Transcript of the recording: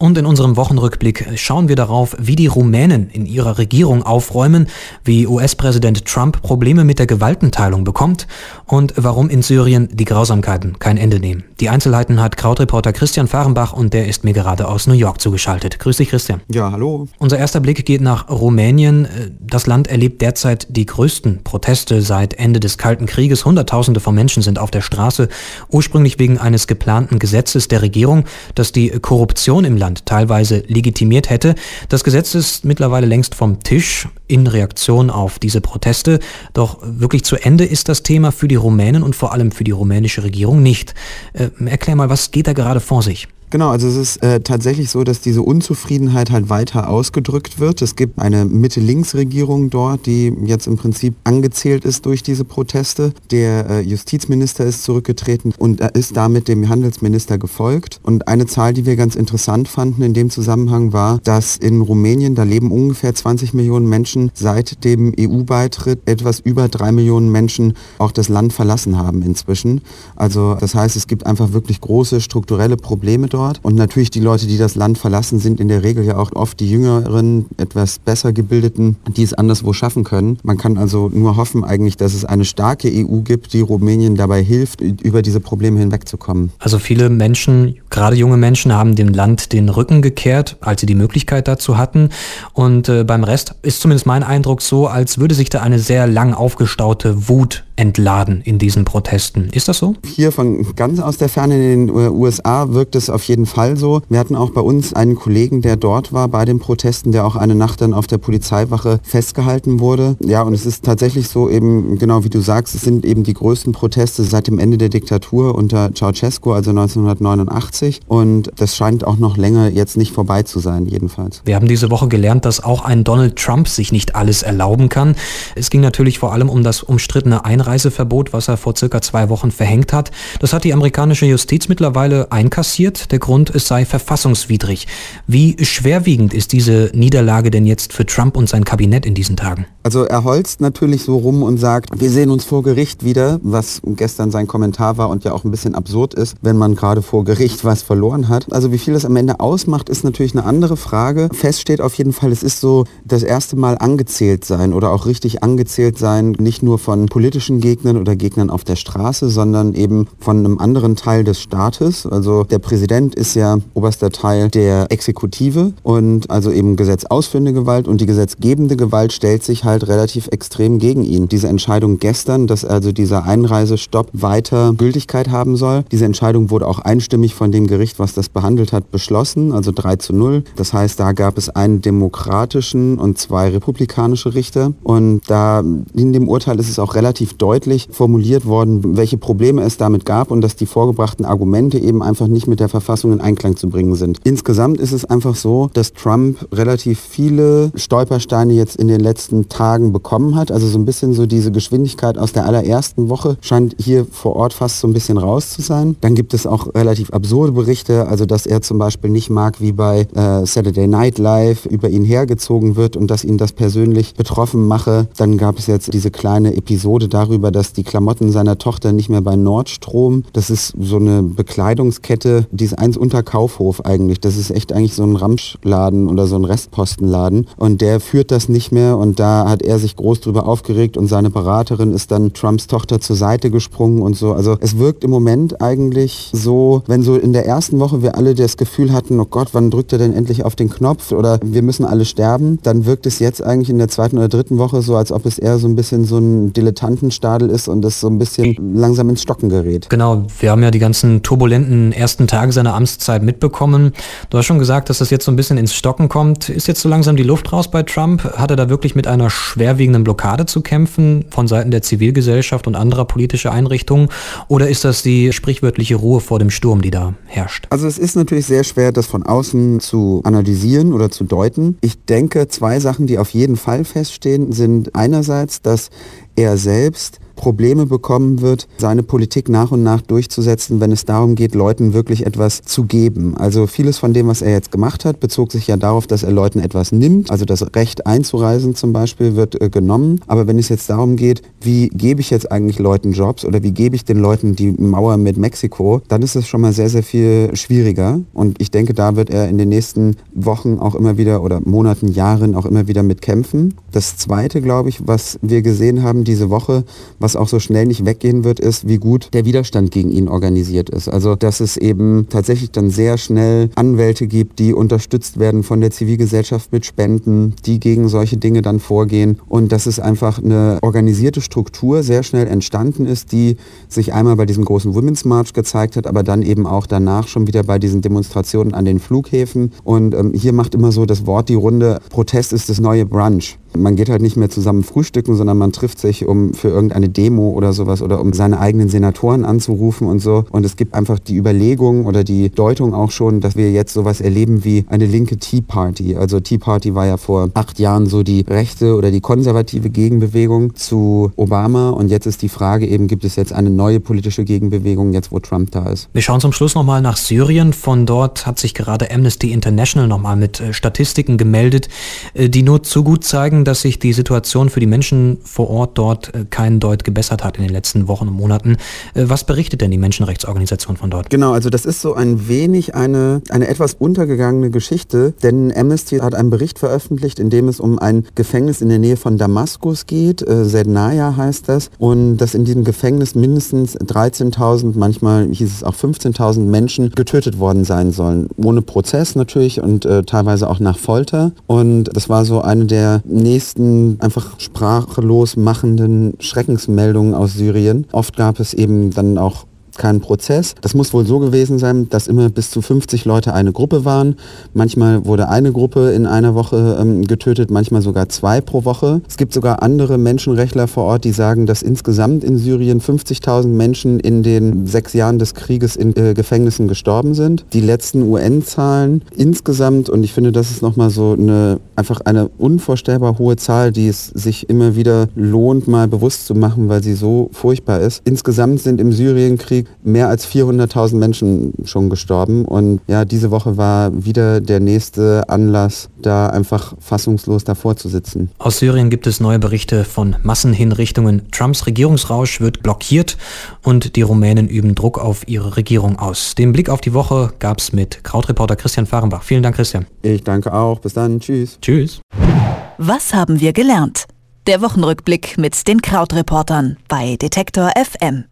Und in unserem Wochenrückblick schauen wir darauf, wie die Rumänen in ihrer Regierung aufräumen, wie US-Präsident Trump Probleme mit der Gewaltenteilung bekommt und warum in Syrien die Grausamkeiten kein Ende nehmen. Die Einzelheiten hat Krautreporter Christian Fahrenbach und der ist mir gerade aus New York zugeschaltet. Grüß dich, Christian. Ja, hallo. Unser erster Blick geht nach Rumänien. Das Land erlebt derzeit die größten Proteste seit Ende des Kalten Krieges. Hunderttausende von Menschen sind auf der Straße, ursprünglich wegen eines geplanten Gesetzes der Regierung, das die Korruption im Land Russland teilweise legitimiert hätte. Das Gesetz ist mittlerweile längst vom Tisch in Reaktion auf diese Proteste. Doch wirklich zu Ende ist das Thema für die Rumänen und vor allem für die rumänische Regierung nicht. Äh, erklär mal, was geht da gerade vor sich? Genau, also es ist äh, tatsächlich so, dass diese Unzufriedenheit halt weiter ausgedrückt wird. Es gibt eine Mitte-Links-Regierung dort, die jetzt im Prinzip angezählt ist durch diese Proteste. Der äh, Justizminister ist zurückgetreten und ist damit dem Handelsminister gefolgt. Und eine Zahl, die wir ganz interessant fanden in dem Zusammenhang war, dass in Rumänien, da leben ungefähr 20 Millionen Menschen seit dem EU-Beitritt, etwas über drei Millionen Menschen auch das Land verlassen haben inzwischen. Also das heißt, es gibt einfach wirklich große strukturelle Probleme dort dort. Und natürlich die Leute, die das Land verlassen, sind in der Regel ja auch oft die jüngeren, etwas besser gebildeten, die es anderswo schaffen können. Man kann also nur hoffen eigentlich, dass es eine starke EU gibt, die Rumänien dabei hilft, über diese Probleme hinwegzukommen. Also viele Menschen, gerade junge Menschen, haben dem Land den Rücken gekehrt, als sie die Möglichkeit dazu hatten. Und äh, beim Rest ist zumindest mein Eindruck so, als würde sich da eine sehr lang aufgestaute Wut entladen in diesen Protesten. Ist das so? Hier von ganz aus der Ferne in den USA wirkt es auf jeden Fall so. Wir hatten auch bei uns einen Kollegen, der dort war bei den Protesten, der auch eine Nacht dann auf der Polizeiwache festgehalten wurde. Ja, und es ist tatsächlich so eben, genau wie du sagst, es sind eben die größten Proteste seit dem Ende der Diktatur unter Ceausescu, also 1989. Und das scheint auch noch länger jetzt nicht vorbei zu sein, jedenfalls. Wir haben diese Woche gelernt, dass auch ein Donald Trump sich nicht alles erlauben kann. Es ging natürlich vor allem um das umstrittene Einreiseverbot, was er vor circa zwei Wochen verhängt hat. Das hat die amerikanische Justiz mittlerweile einkassiert. Der der Grund, es sei verfassungswidrig. Wie schwerwiegend ist diese Niederlage denn jetzt für Trump und sein Kabinett in diesen Tagen? Also er holzt natürlich so rum und sagt, wir sehen uns vor Gericht wieder, was gestern sein Kommentar war und ja auch ein bisschen absurd ist, wenn man gerade vor Gericht was verloren hat. Also wie viel das am Ende ausmacht, ist natürlich eine andere Frage. Fest steht auf jeden Fall, es ist so das erste Mal angezählt sein oder auch richtig angezählt sein, nicht nur von politischen Gegnern oder Gegnern auf der Straße, sondern eben von einem anderen Teil des Staates. Also der Präsident Präsident ist ja oberster Teil der Exekutive und also eben gesetzausführende Gewalt und die gesetzgebende Gewalt stellt sich halt relativ extrem gegen ihn. Diese Entscheidung gestern, dass also dieser Einreisestopp weiter Gültigkeit haben soll, diese Entscheidung wurde auch einstimmig von dem Gericht, was das behandelt hat, beschlossen, also 3 zu 0. Das heißt, da gab es einen demokratischen und zwei republikanische Richter und da in dem Urteil ist es auch relativ deutlich formuliert worden, welche Probleme es damit gab und dass die vorgebrachten Argumente eben einfach nicht mit der Verfassung Verfassung in Einklang zu bringen sind. Insgesamt ist es einfach so, dass Trump relativ viele Stolpersteine jetzt in den letzten Tagen bekommen hat. Also so ein bisschen so diese Geschwindigkeit aus der allerersten Woche scheint hier vor Ort fast so ein bisschen raus zu sein. Dann gibt es auch relativ absurde Berichte, also dass er zum Beispiel nicht mag, wie bei äh, Saturday Night Live über ihn hergezogen wird und dass ihn das persönlich betroffen mache. Dann gab es jetzt diese kleine Episode darüber, dass die Klamotten seiner Tochter nicht mehr bei Nordstrom, das ist so eine Bekleidungskette, die eins unter Kaufhof eigentlich. Das ist echt eigentlich so ein Ramschladen oder so ein Restpostenladen. Und der führt das nicht mehr und da hat er sich groß drüber aufgeregt und seine Beraterin ist dann Trumps Tochter zur Seite gesprungen und so. Also es wirkt im Moment eigentlich so, wenn so in der ersten Woche wir alle das Gefühl hatten, oh Gott, wann drückt er denn endlich auf den Knopf oder wir müssen alle sterben, dann wirkt es jetzt eigentlich in der zweiten oder dritten Woche so, als ob es eher so ein bisschen so ein Dilettantenstadel ist und es so ein bisschen langsam ins Stocken gerät. Genau, wir haben ja die ganzen turbulenten ersten Tage seiner Amtszeit mitbekommen. Du hast schon gesagt, dass das jetzt so ein bisschen ins Stocken kommt. Ist jetzt so langsam die Luft raus bei Trump? Hat er da wirklich mit einer schwerwiegenden Blockade zu kämpfen von Seiten der Zivilgesellschaft und anderer politischer Einrichtungen? Oder ist das die sprichwörtliche Ruhe vor dem Sturm, die da herrscht? Also es ist natürlich sehr schwer, das von außen zu analysieren oder zu deuten. Ich denke, zwei Sachen, die auf jeden Fall feststehen, sind einerseits, dass er selbst Probleme bekommen wird, seine Politik nach und nach durchzusetzen, wenn es darum geht, Leuten wirklich etwas zu geben. Also vieles von dem, was er jetzt gemacht hat, bezog sich ja darauf, dass er Leuten etwas nimmt. Also das Recht einzureisen zum Beispiel wird äh, genommen. Aber wenn es jetzt darum geht, wie gebe ich jetzt eigentlich Leuten Jobs oder wie gebe ich den Leuten die Mauer mit Mexiko, dann ist es schon mal sehr, sehr viel schwieriger. Und ich denke, da wird er in den nächsten Wochen auch immer wieder oder Monaten, Jahren auch immer wieder mit kämpfen. Das Zweite, glaube ich, was wir gesehen haben diese Woche, was auch so schnell nicht weggehen wird, ist, wie gut der Widerstand gegen ihn organisiert ist. Also, dass es eben tatsächlich dann sehr schnell Anwälte gibt, die unterstützt werden von der Zivilgesellschaft mit Spenden, die gegen solche Dinge dann vorgehen und dass es einfach eine organisierte Struktur sehr schnell entstanden ist, die sich einmal bei diesem großen Women's March gezeigt hat, aber dann eben auch danach schon wieder bei diesen Demonstrationen an den Flughäfen. Und ähm, hier macht immer so das Wort die Runde, Protest ist das neue Brunch. Man geht halt nicht mehr zusammen frühstücken, sondern man trifft sich um für irgendeine Demo oder sowas oder um seine eigenen Senatoren anzurufen und so. Und es gibt einfach die Überlegung oder die Deutung auch schon, dass wir jetzt sowas erleben wie eine linke Tea Party. Also Tea Party war ja vor acht Jahren so die rechte oder die konservative Gegenbewegung zu Obama. Und jetzt ist die Frage eben, gibt es jetzt eine neue politische Gegenbewegung, jetzt wo Trump da ist? Wir schauen zum Schluss nochmal nach Syrien. Von dort hat sich gerade Amnesty International nochmal mit äh, Statistiken gemeldet, äh, die nur zu gut zeigen, sagen, dass sich die Situation für die Menschen vor Ort dort äh, keinen Deut gebessert hat in den letzten Wochen und Monaten. Äh, was berichtet denn die Menschenrechtsorganisation von dort? Genau, also das ist so ein wenig eine, eine etwas untergegangene Geschichte, denn Amnesty hat einen Bericht veröffentlicht, in dem es um ein Gefängnis in der Nähe von Damaskus geht. Äh, Sednaya heißt das. Und dass in diesem Gefängnis mindestens 13.000, manchmal hieß es auch 15.000 Menschen getötet worden sein sollen. Ohne Prozess natürlich und äh, teilweise auch nach Folter. Und das war so eine der nächsten einfach sprachlos machenden Schreckensmeldungen aus Syrien. Oft gab es eben dann auch keinen Prozess. Das muss wohl so gewesen sein, dass immer bis zu 50 Leute eine Gruppe waren. Manchmal wurde eine Gruppe in einer Woche ähm, getötet, manchmal sogar zwei pro Woche. Es gibt sogar andere Menschenrechtler vor Ort, die sagen, dass insgesamt in Syrien 50.000 Menschen in den sechs Jahren des Krieges in äh, Gefängnissen gestorben sind. Die letzten UN-Zahlen insgesamt, und ich finde, das ist nochmal so eine, einfach eine unvorstellbar hohe Zahl, die es sich immer wieder lohnt, mal bewusst zu machen, weil sie so furchtbar ist. Insgesamt sind im Syrienkrieg mehr als 400.000 Menschen schon gestorben. Und ja, diese Woche war wieder der nächste Anlass, da einfach fassungslos davor zu sitzen. Aus Syrien gibt es neue Berichte von Massenhinrichtungen. Trumps Regierungsrausch wird blockiert und die Rumänen üben Druck auf ihre Regierung aus. Den Blick auf die Woche gab es mit Krautreporter Christian Fahrenbach. Vielen Dank, Christian. Ich danke auch. Bis dann. Tschüss. Tschüss. Was haben wir gelernt? Der Wochenrückblick mit den Krautreportern bei Detektor FM.